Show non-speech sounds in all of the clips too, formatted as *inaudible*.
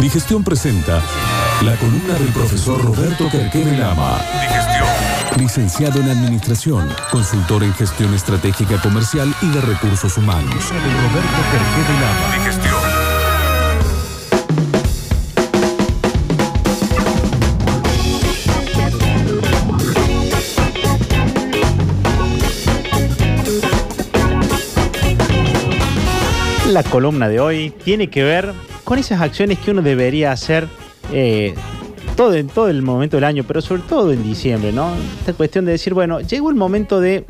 Digestión presenta la columna del profesor Roberto Querquene Lama. Digestión. Licenciado en Administración, consultor en Gestión Estratégica Comercial y de Recursos Humanos. Roberto Querquene Lama. Digestión. La columna de hoy tiene que ver con esas acciones que uno debería hacer eh, todo, en todo el momento del año, pero sobre todo en diciembre, ¿no? Esta cuestión de decir, bueno, llegó el momento de,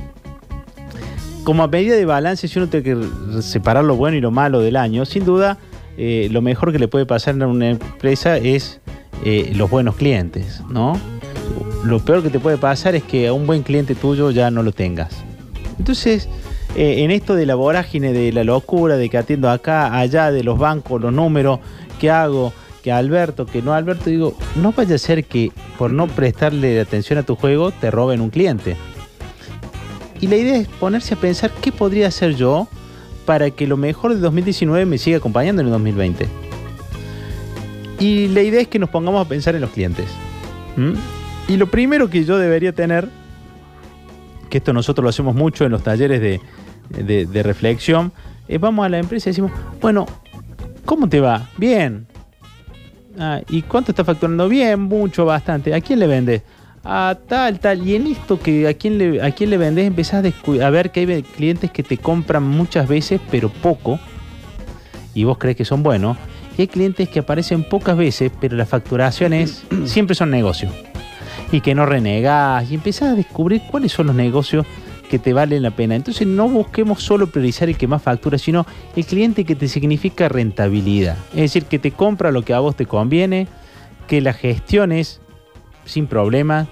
como a medida de balance, si uno tiene que separar lo bueno y lo malo del año, sin duda, eh, lo mejor que le puede pasar a una empresa es eh, los buenos clientes, ¿no? Lo peor que te puede pasar es que a un buen cliente tuyo ya no lo tengas. Entonces, eh, en esto de la vorágine, de la locura, de que atiendo acá, allá, de los bancos, los números, que hago? Que Alberto, que no Alberto, digo, no vaya a ser que por no prestarle atención a tu juego te roben un cliente. Y la idea es ponerse a pensar qué podría hacer yo para que lo mejor de 2019 me siga acompañando en el 2020. Y la idea es que nos pongamos a pensar en los clientes. Y lo primero que yo debería tener, que esto nosotros lo hacemos mucho en los talleres de, de, reflexión, eh, vamos a la empresa y decimos, bueno, ¿cómo te va? Bien. Ah, ¿Y cuánto está facturando? Bien, mucho, bastante. ¿A quién le vendes? A tal, tal. Y en esto que a quién le, a quién le vendes empezás a, a ver que hay clientes que te compran muchas veces, pero poco. Y vos crees que son buenos. Y hay clientes que aparecen pocas veces, pero las facturaciones siempre son negocios. Y que no renegas. Y empezás a descubrir cuáles son los negocios que te valen la pena. Entonces no busquemos solo priorizar el que más factura, sino el cliente que te significa rentabilidad. Es decir, que te compra lo que a vos te conviene, que la gestión es sin problema,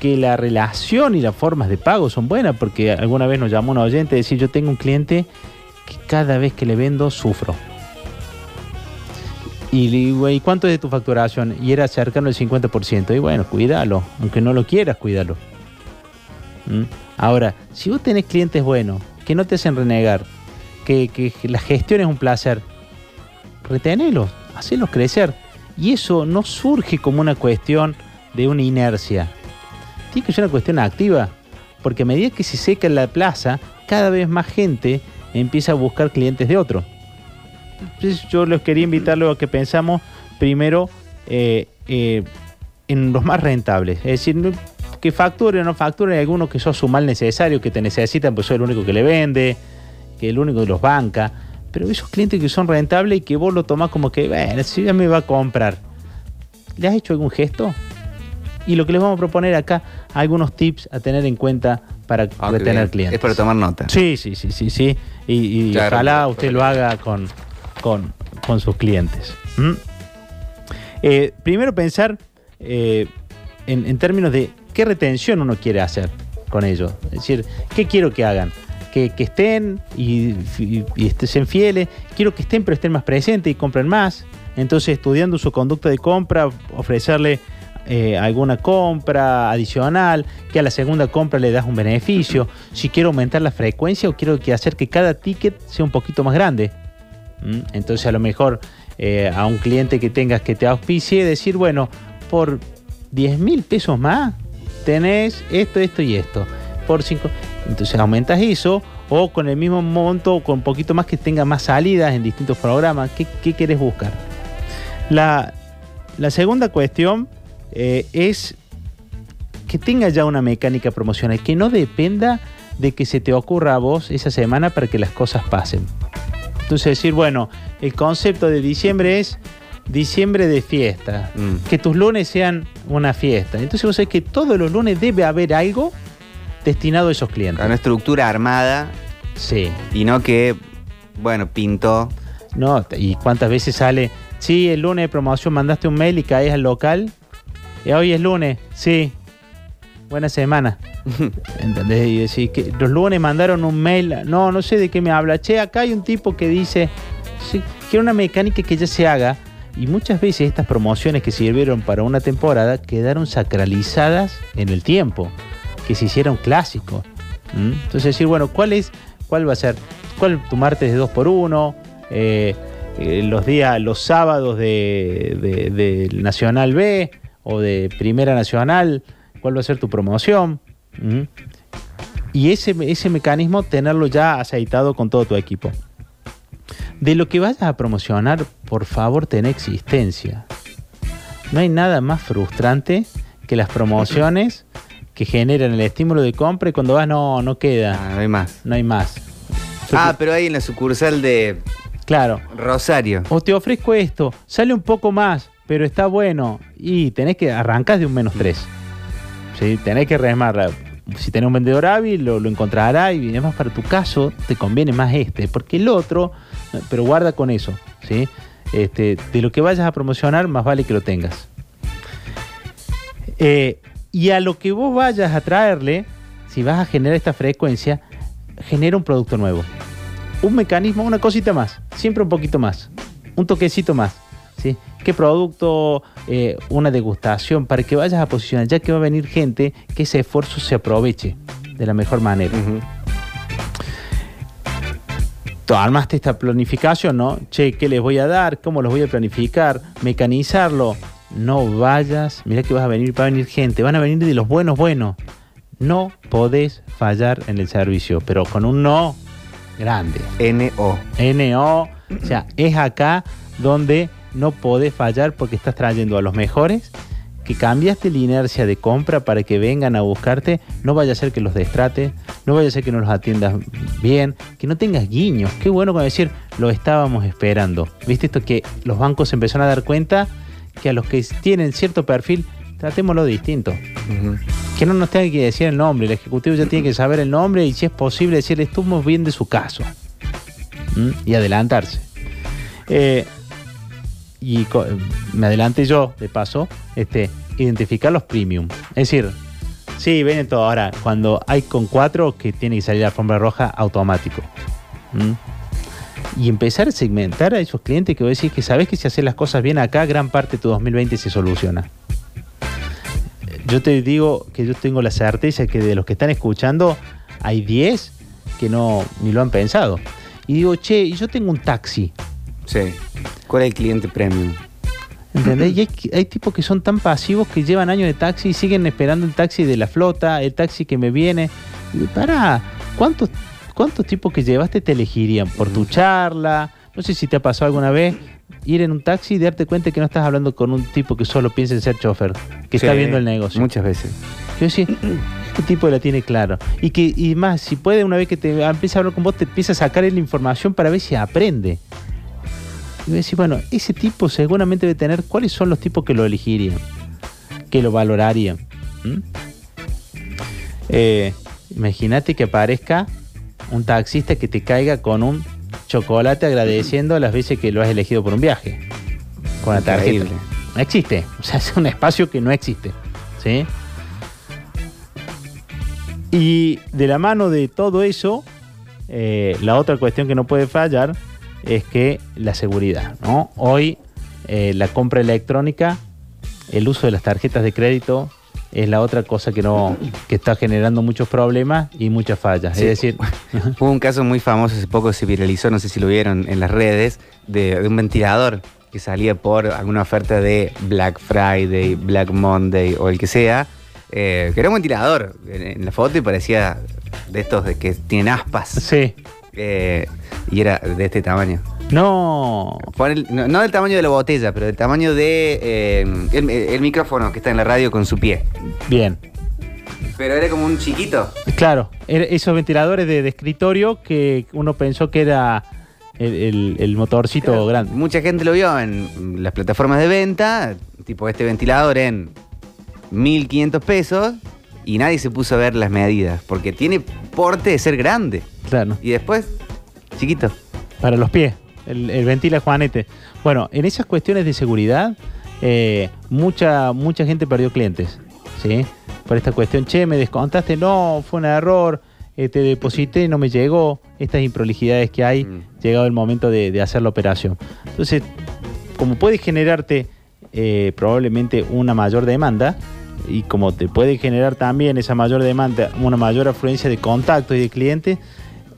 que la relación y las formas de pago son buenas, porque alguna vez nos llamó un oyente decir, yo tengo un cliente que cada vez que le vendo sufro. Y le digo, ¿y cuánto es de tu facturación? Y era cercano al 50%. Y bueno, cuídalo, aunque no lo quieras, cuídalo. ¿Mm? Ahora, si vos tenés clientes buenos, que no te hacen renegar, que, la gestión es un placer, retenelos, hacelos crecer. Y eso no surge como una cuestión de una inercia. Tiene que ser una cuestión activa. Porque a medida que se seca la plaza, cada vez más gente empieza a buscar clientes de otro. Entonces yo les quería invitar a que pensamos primero eh, eh, en los más rentables. Es decir, que facture o no facture, hay algunos que sos su mal necesario, que te necesitan, pues soy el único que le vende, que el único que los banca. Pero esos clientes que son rentables y que vos lo tomás como que, bueno, si ya me va a comprar. ¿Le has hecho algún gesto? Y lo que les vamos a proponer acá, algunos tips a tener en cuenta para ah, retener clientes. Es para tomar nota. Sí, sí, sí, sí, sí. Y, ojalá usted lo haga con, con, con sus clientes. ¿Mm? Eh, primero pensar eh, en, en términos de qué retención uno quiere hacer con ellos. Es decir, ¿qué quiero que hagan? Que, estén y, y, estén fieles. Quiero que estén, pero estén más presentes y compren más. Entonces, estudiando su conducta de compra, ofrecerle eh, alguna compra adicional, que a la segunda compra le das un beneficio. Si quiero aumentar la frecuencia o quiero que hacer que cada ticket sea un poquito más grande. ¿Mm? Entonces, a lo mejor eh, a un cliente que tengas que te auspicie, decir, bueno, por 10 mil pesos más, tenés esto, esto y esto. Por cinco. Entonces aumentas eso o con el mismo monto o con un poquito más que tenga más salidas en distintos programas. ¿Qué, qué querés buscar? La, segunda cuestión eh, es que tenga ya una mecánica promocional, que no dependa de que se te ocurra a vos esa semana para que las cosas pasen. Entonces decir, bueno, el concepto de diciembre es diciembre de fiesta, mm. que tus lunes sean una fiesta. Entonces vos sabés que todos los lunes debe haber algo destinado a esos clientes. Una estructura armada. Sí. Y no que, bueno, pintó. No, y cuántas veces sale, sí, el lunes de promoción mandaste un mail y caes al local. Y hoy es lunes, sí. Buena semana. *laughs* ¿Entendés? Y decir que los lunes mandaron un mail. No, no sé de qué me habla. Che, acá hay un tipo que dice sí, que una mecánica que ya se haga y muchas veces estas promociones que sirvieron para una temporada quedaron sacralizadas en el tiempo, que se hicieron clásicos. Entonces decir, bueno, ¿cuál es, cuál va a ser? ¿Cuál tu martes de 2 por 1 eh, eh, los días, los sábados de, Nacional B o de Primera Nacional, cuál va a ser tu promoción. Y ese, ese mecanismo tenerlo ya aceitado con todo tu equipo. De lo que vayas a promocionar, por favor, ten existencia. No hay nada más frustrante que las promociones que generan el estímulo de compra y cuando vas no, no queda, Ah, no hay más. no hay más. Ah, pero ahí en la sucursal de Claro. Rosario. O te ofrezco esto, sale un poco más, pero está bueno. Y tenés que arrancar de un menos 3. ¿sí? Tenés que remar. Si tenés un vendedor hábil, lo, lo encontrará y además para tu caso te conviene más este, porque el otro, pero guarda con eso. ¿sí? Este, de lo que vayas a promocionar, más vale que lo tengas. Eh, y a lo que vos vayas a traerle, si vas a generar esta frecuencia, genera un producto nuevo. Un mecanismo, una cosita más, siempre un poquito más, un toquecito más. ¿Sí? ¿Qué producto? Eh, una degustación para que vayas a posicionar, ya que va a venir gente que ese esfuerzo se aproveche de la mejor manera. Ujú. Tú armaste esta planificación, ¿no? Che, ¿qué les voy a dar? ¿Cómo los voy a planificar? Mecanizarlo. No vayas, mira que vas a venir, va a venir gente, van a venir de los buenos buenos. No podés fallar en el servicio, pero con un no grande. NO. NO, o sea, es acá donde no podés fallar porque estás trayendo a los mejores, que cambiaste la inercia de compra para que vengan a buscarte, no vaya a ser que los destrates, no vaya a ser que no los atiendas bien, que no tengas guiños. Qué bueno con decir, lo estábamos esperando. ¿Viste esto que los bancos empezaron a dar cuenta que a los que tienen cierto perfil, tratémoslo distinto? Que no nos tenga que decir el nombre, el ejecutivo ya tiene que saber el nombre y si es posible decirle, estuvimos bien de su caso. ¿Mm? Y adelantarse. Eh, y me adelanté yo, de paso, este, identificar los premium. Es decir, sí, ven todo. Ahora, cuando hay con cuatro, que tiene que salir la alfombra roja automático. ¿Mm? Y empezar a segmentar a esos clientes que vos decís que sabes que si haces las cosas bien acá, gran parte de tu 2020 se soluciona. Yo te digo que yo tengo la certeza que de los que están escuchando, hay 10 que no ni lo han pensado. Y digo, che, yo tengo un taxi. Sí. ¿Cuál es el cliente premium? ¿Entendés? Y hay, hay tipos que son tan pasivos que llevan años de taxi y siguen esperando el taxi de la flota, el taxi que me viene. Y para, ¿cuántos, ¿cuántos tipos que llevaste te elegirían? Por tu charla, no sé si te ha pasado alguna vez ir en un taxi y darte cuenta que no estás hablando con un tipo que solo piensa en ser chofer, que está viendo el negocio. Muchas veces. Yo decía, este tipo la tiene claro. Y que y más, si puede, una vez que te empieza a hablar con vos, te empieza a sacar la información para ver si aprende. Y voy a decir, bueno, ese tipo seguramente debe tener cuáles son los tipos que lo elegirían, que lo valorarían. ¿Mm? Eh, Imagínate que aparezca un taxista que te caiga con un chocolate agradeciendo las veces que lo has elegido por un viaje. Con la tarjeta. No existe. O sea, *laughs* es un espacio que no existe. ¿Sí? Y de la mano de todo eso, eh, la otra cuestión que no puede fallar es que la seguridad. ¿no? Hoy eh, la compra electrónica, el uso de las tarjetas de crédito es la otra cosa que no que está generando muchos problemas y muchas fallas. Sí. Es decir, *laughs* Hubo un caso muy famoso, hace poco se viralizó, no sé si lo vieron en las redes, de, de un ventilador que salía por alguna oferta de Black Friday, Black Monday o el que sea, eh, que era un ventilador en, en la foto y parecía de estos de que tienen aspas sí. Eh, y era de este tamaño. No. Pon el- no, no del tamaño de la botella, pero del tamaño de eh, el, el micrófono que está en la radio con su pie. Bien. Pero era como un chiquito. Claro, era- esos ventiladores de, de escritorio que uno pensó que era el, el- el motorcito grande. Mucha gente lo vio en las plataformas de venta, tipo este ventilador en 1500 pesos, y nadie se puso a ver las medidas, porque tiene porte de ser grande. Claro, Y después, chiquito. para los pies. El, el ventila Juanete. Bueno, en esas cuestiones de seguridad, eh, mucha, mucha gente perdió clientes. ¿Sí? Por esta cuestión, che, me descontaste, no, fue un error, eh, te deposité, no me llegó. Estas improlijidades que hay, Mm. llegado el momento de, de hacer la operación. Entonces, como puede generarte eh, probablemente una mayor demanda, y como te puede generar también esa mayor demanda, una mayor afluencia de contactos y de clientes,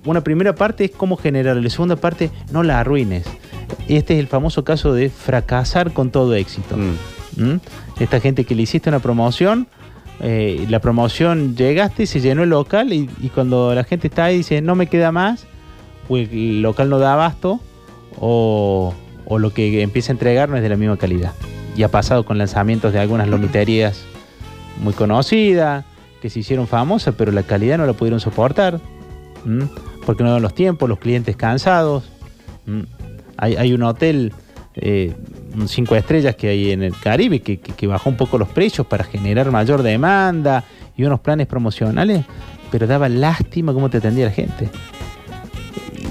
una primera parte es cómo generarlo, la segunda parte no la arruines. Este es el famoso caso de fracasar con todo éxito. Mm. ¿Mm? Esta gente que le hiciste una promoción, eh, la promoción llegaste, se llenó el local y, y cuando la gente está ahí dice no me queda más, o el local no da abasto, o, o lo que empieza a entregar no es de la misma calidad. Y ha pasado con lanzamientos de algunas lomiterías muy conocidas, que se hicieron famosas, pero la calidad no la pudieron soportar, porque no dan los tiempos, los clientes cansados. Hay, hay un hotel, eh, cinco estrellas que hay en el Caribe, que, bajó un poco los precios para generar mayor demanda y unos planes promocionales, pero daba lástima cómo te atendía la gente.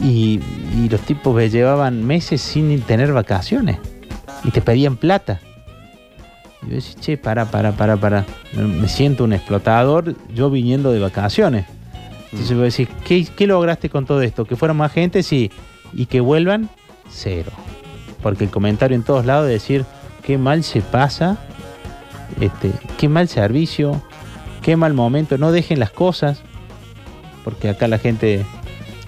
Y, los tipos me llevaban meses sin tener vacaciones y te pedían plata. Yo decía, che, para, para, para, para. Me siento un explotador yo viniendo de vacaciones. Entonces voy a decir, ¿qué, qué lograste con todo esto? Que fueran más gente, sí. Y que vuelvan, cero. Porque el comentario en todos lados de decir, qué mal se pasa, este, qué mal servicio, qué mal momento, no dejen las cosas. Porque acá la gente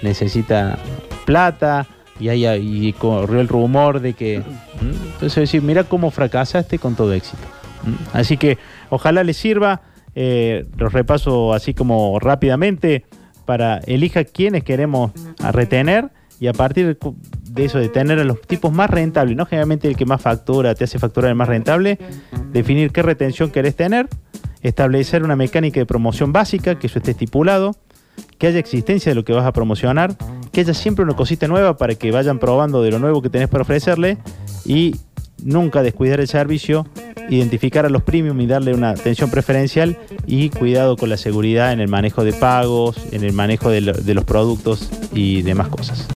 necesita plata y, y corrió el rumor de que... ¿Mm? Entonces decir, mira cómo fracasaste con todo éxito. ¿Mm? Así que ojalá les sirva. Eh, los repaso así como rápidamente para elija quiénes queremos retener y a partir de eso, de tener a los tipos más rentables, no generalmente el que más factura, te hace facturar el más rentable, definir qué retención querés tener, establecer una mecánica de promoción básica, que eso esté estipulado, que haya existencia de lo que vas a promocionar, que haya siempre una cosita nueva para que vayan probando de lo nuevo que tenés para ofrecerle y nunca descuidar el servicio, identificar a los premium y darle una atención preferencial y cuidado con la seguridad en el manejo de pagos, en el manejo de, de los productos y demás cosas.